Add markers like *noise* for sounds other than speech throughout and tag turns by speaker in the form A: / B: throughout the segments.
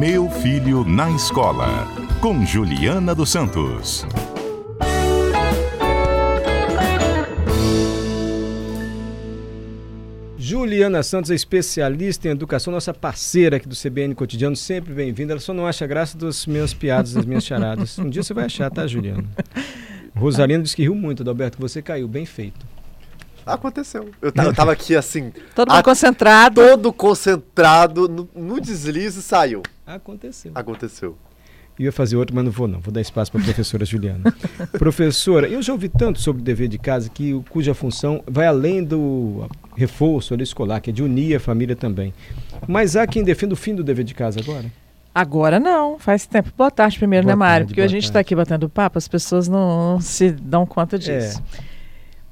A: Meu Filho na Escola, com Juliana dos Santos.
B: Juliana Santos é especialista em educação, nossa parceira aqui do CBN Cotidiano, sempre bem-vinda. Ela só não acha graça das minhas piadas, das minhas charadas. Um dia você vai achar, tá, Juliana? *laughs* Rosalina disse que riu muito, Adalberto, que você caiu, bem feito.
C: Aconteceu. Eu, eu tava aqui assim. *laughs*
D: Todo mundo concentrado.
C: Todo concentrado no, no deslize saiu.
B: Aconteceu.
C: Aconteceu.
B: Eu ia fazer outro, mas não vou não. Vou dar espaço para a professora Juliana. *laughs* professora, eu já ouvi tanto sobre o dever de casa que cuja função vai além do reforço escolar, que é de unir a família também. Mas há quem defenda o fim do dever de casa agora?
D: Agora não, faz tempo. Boa tarde primeiro,
B: boa
D: né, Mário?
B: Tarde,
D: Porque a gente está aqui batendo papo, as pessoas não, não se dão conta disso. É.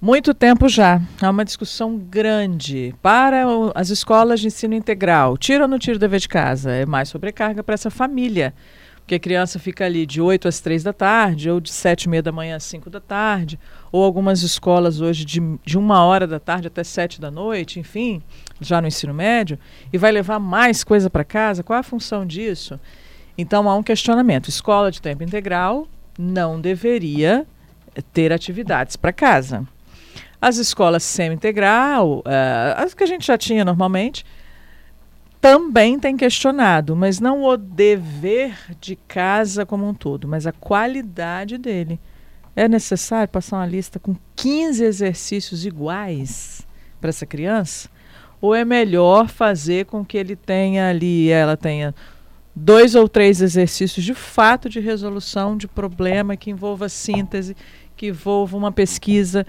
D: Muito tempo já. Há uma discussão grande para o, as escolas de ensino integral. Tira ou não tira o dever de casa? É mais sobrecarga para essa família. Porque a criança fica ali de 8 às 3 da tarde, ou de 7 e meia da manhã às 5 da tarde, ou algumas escolas hoje de, de uma hora da tarde até 7 da noite, enfim, já no ensino médio, e vai levar mais coisa para casa. Qual é a função disso? Então há um questionamento. Escola de tempo integral não deveria ter atividades para casa. As escolas semi-integral, uh, as que a gente já tinha normalmente, também tem questionado, mas não o dever de casa como um todo, mas a qualidade dele. É necessário passar uma lista com 15 exercícios iguais para essa criança? Ou é melhor fazer com que ele tenha ali, ela tenha dois ou três exercícios de fato de resolução de problema que envolva síntese, que envolva uma pesquisa,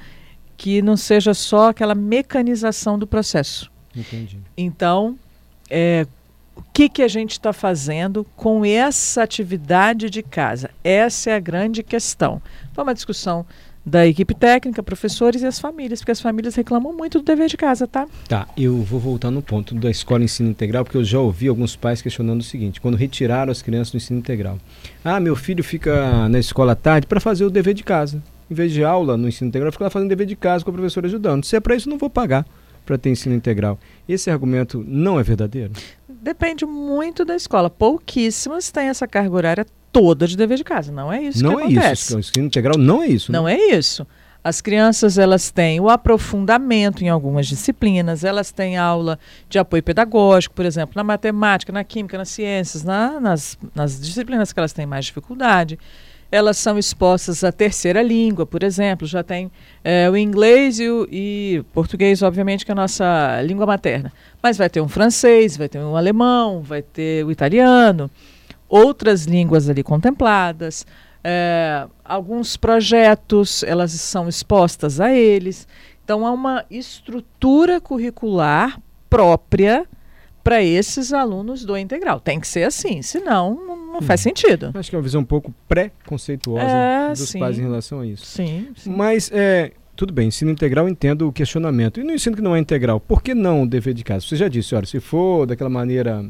D: que não seja só aquela mecanização do processo.
B: Entendi.
D: Então, é, o que, que a gente está fazendo com essa atividade de casa? Essa é a grande questão. Foi uma discussão da equipe técnica, professores e as famílias, porque as famílias reclamam muito do dever de casa, tá?
B: Tá, eu vou voltar no ponto da escola ensino integral, porque eu já ouvi alguns pais questionando o seguinte: quando retiraram as crianças do ensino integral. Ah, meu filho fica na escola à tarde para fazer o dever de casa. Em vez de aula no ensino integral, fica lá fazendo dever de casa com a professora ajudando. Se é para isso, não vou pagar para ter ensino integral. Esse argumento não é verdadeiro?
D: Depende muito da escola. Pouquíssimas têm essa carga horária toda de dever de casa. Não é isso
B: não
D: que
B: é
D: acontece.
B: Isso. O ensino integral não é isso.
D: Não
B: né?
D: é isso. As crianças elas têm o aprofundamento em algumas disciplinas, elas têm aula de apoio pedagógico, por exemplo, na matemática, na química, nas ciências, na, nas, nas disciplinas que elas têm mais dificuldade elas são expostas à terceira língua, por exemplo, já tem é, o inglês e o e português, obviamente, que é a nossa língua materna. Mas vai ter um francês, vai ter um alemão, vai ter o italiano, outras línguas ali contempladas. É, alguns projetos, elas são expostas a eles. Então, há uma estrutura curricular própria para esses alunos do integral. Tem que ser assim, senão não, não faz hum. sentido.
B: Acho que é uma visão um pouco pré-conceituosa é, dos sim. pais em relação a isso.
D: Sim. sim.
B: Mas é, tudo bem, ensino integral entendo o questionamento. E no ensino que não é integral, por que não o dever de casa? Você já disse, olha, se for daquela maneira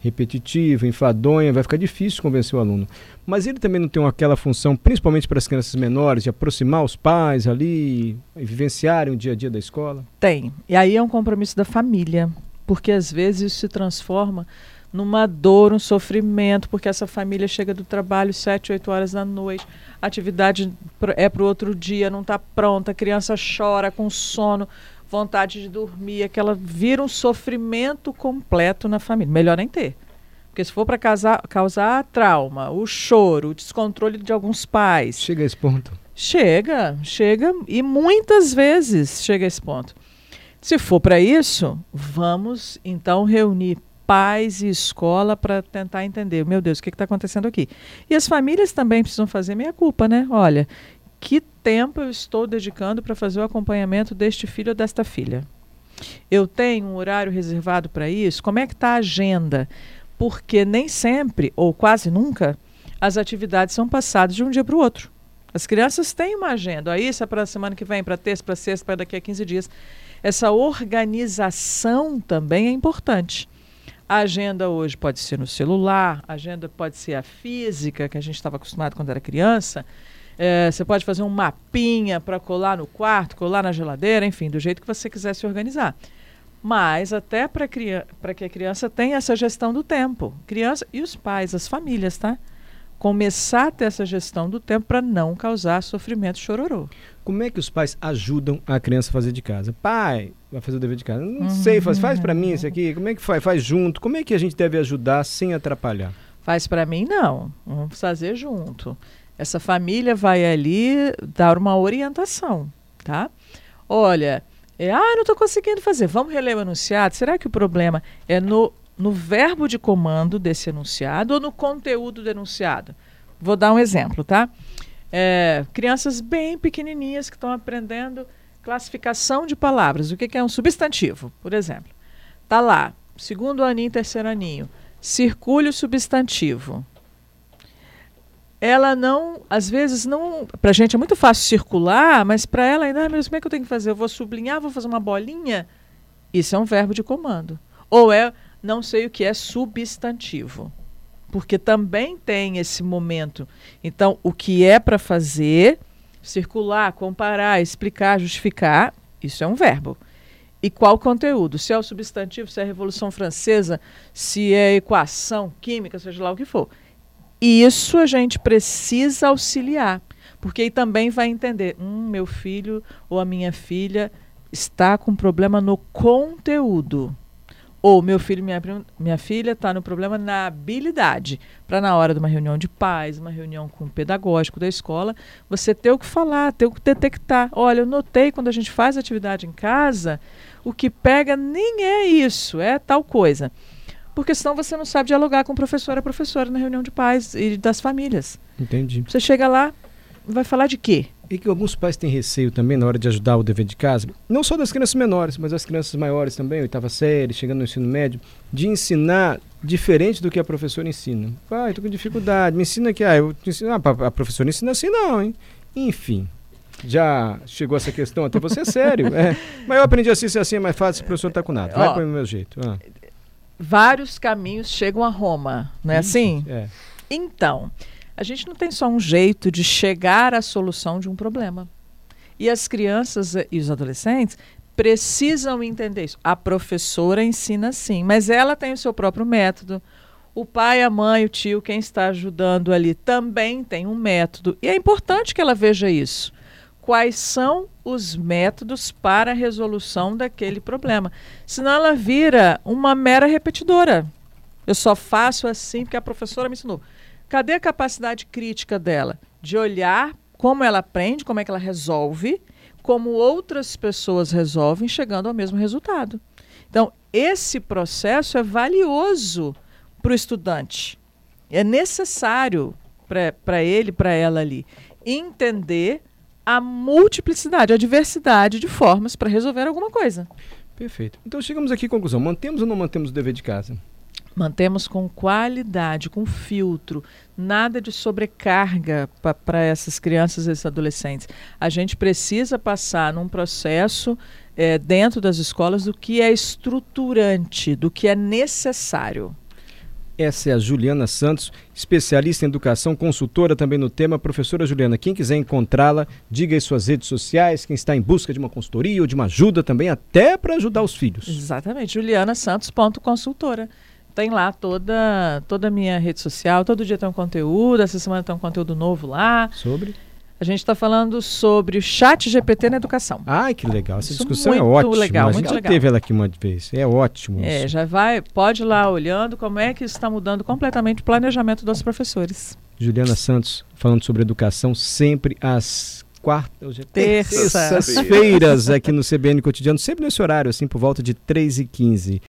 B: repetitiva, enfadonha, vai ficar difícil convencer o aluno. Mas ele também não tem aquela função, principalmente para as crianças menores, de aproximar os pais ali e vivenciarem o dia a dia da escola?
D: Tem. E aí é um compromisso da família porque às vezes isso se transforma numa dor, um sofrimento, porque essa família chega do trabalho sete, oito horas da noite, a atividade é para o outro dia, não está pronta, a criança chora com sono, vontade de dormir, aquela vira um sofrimento completo na família. Melhor nem ter. Porque se for para causar trauma, o choro, o descontrole de alguns pais.
B: Chega a esse ponto.
D: Chega, chega, e muitas vezes chega a esse ponto. Se for para isso, vamos então reunir pais e escola para tentar entender, meu Deus, o que está acontecendo aqui? E as famílias também precisam fazer meia culpa, né? Olha, que tempo eu estou dedicando para fazer o acompanhamento deste filho ou desta filha? Eu tenho um horário reservado para isso? Como é que está a agenda? Porque nem sempre, ou quase nunca, as atividades são passadas de um dia para o outro. As crianças têm uma agenda. Aí isso é para a semana que vem, para terça, para sexta, para daqui a 15 dias. Essa organização também é importante. A agenda hoje pode ser no celular, a agenda pode ser a física, que a gente estava acostumado quando era criança. É, você pode fazer um mapinha para colar no quarto, colar na geladeira, enfim, do jeito que você quiser se organizar. Mas até para que a criança tenha essa gestão do tempo. Criança e os pais, as famílias, tá? Começar a ter essa gestão do tempo para não causar sofrimento chororô.
B: Como é que os pais ajudam a criança a fazer de casa? Pai, vai fazer o dever de casa. Não uhum. sei, faz, faz para mim isso aqui. Como é que faz? Faz junto. Como é que a gente deve ajudar sem atrapalhar?
D: Faz para mim, não. Vamos fazer junto. Essa família vai ali dar uma orientação, tá? Olha, é, ah, não estou conseguindo fazer. Vamos reler o enunciado? Será que o problema é no, no verbo de comando desse enunciado ou no conteúdo do enunciado? Vou dar um exemplo, tá? É, crianças bem pequenininhas que estão aprendendo classificação de palavras. O que, que é um substantivo, por exemplo? Tá lá, segundo aninho, terceiro aninho. Circule o substantivo ela não, às vezes não, para a gente é muito fácil circular, mas para ela ainda, ah, mas como é que eu tenho que fazer? Eu vou sublinhar, vou fazer uma bolinha? Isso é um verbo de comando. Ou é, não sei o que é substantivo, porque também tem esse momento. Então, o que é para fazer, circular, comparar, explicar, justificar, isso é um verbo. E qual conteúdo? Se é o substantivo, se é a Revolução Francesa, se é equação química, seja lá o que for. Isso a gente precisa auxiliar, porque aí também vai entender, hum, meu filho ou a minha filha está com problema no conteúdo. Ou meu filho, minha, minha filha está no problema na habilidade. Para na hora de uma reunião de pais, uma reunião com o pedagógico da escola, você ter o que falar, ter o que detectar. Olha, eu notei quando a gente faz atividade em casa, o que pega nem é isso, é tal coisa porque senão você não sabe dialogar com o professor a professora na reunião de pais e das famílias.
B: Entendi.
D: Você chega lá, vai falar de quê?
B: E que alguns pais têm receio também na hora de ajudar o dever de casa, não só das crianças menores, mas das crianças maiores também, oitava série, chegando no ensino médio, de ensinar diferente do que a professora ensina. Pai, estou com dificuldade, me ensina aqui. Ah, eu te ensino. Ah, a professora ensina assim, não, hein? Enfim, já chegou essa questão até você, é sério. É. Mas eu aprendi assim, ser assim é mais fácil, o professor está com nada. Vai para o meu jeito. Ah
D: vários caminhos chegam a Roma, não é
B: Isso,
D: assim?
B: É.
D: Então, a gente não tem só um jeito de chegar à solução de um problema. E as crianças e os adolescentes precisam entender isso. A professora ensina sim, mas ela tem o seu próprio método. O pai, a mãe, o tio, quem está ajudando ali também tem um método. E é importante que ela veja isso quais são os métodos para a resolução daquele problema. Senão ela vira uma mera repetidora. Eu só faço assim porque a professora me ensinou. Cadê a capacidade crítica dela? De olhar como ela aprende, como é que ela resolve, como outras pessoas resolvem, chegando ao mesmo resultado. Então, esse processo é valioso para o estudante. É necessário para ele, para ela ali, entender a multiplicidade, a diversidade de formas para resolver alguma coisa.
B: Perfeito. Então chegamos aqui à conclusão. Mantemos ou não mantemos o dever de casa?
D: Mantemos com qualidade, com filtro, nada de sobrecarga para essas crianças e esses adolescentes. A gente precisa passar num processo é, dentro das escolas do que é estruturante, do que é necessário.
B: Essa é a Juliana Santos, especialista em educação, consultora também no tema. Professora Juliana, quem quiser encontrá-la, diga aí suas redes sociais, quem está em busca de uma consultoria ou de uma ajuda também, até para ajudar os filhos.
D: Exatamente, julianasantos.consultora. Tem lá toda, toda a minha rede social, todo dia tem um conteúdo, essa semana tem um conteúdo novo lá.
B: Sobre?
D: A gente está falando sobre o chat GPT na educação.
B: Ai, que legal. Essa Isso discussão é ótima.
D: Legal,
B: a
D: gente
B: já
D: legal.
B: teve ela aqui uma vez. É ótimo.
D: É, já vai, pode ir lá olhando como é que isso está mudando completamente o planejamento dos professores.
B: Juliana Santos, falando sobre educação, sempre às quartas,
D: é terças-feiras
B: aqui no CBN Cotidiano, sempre nesse horário, assim, por volta de 3h15.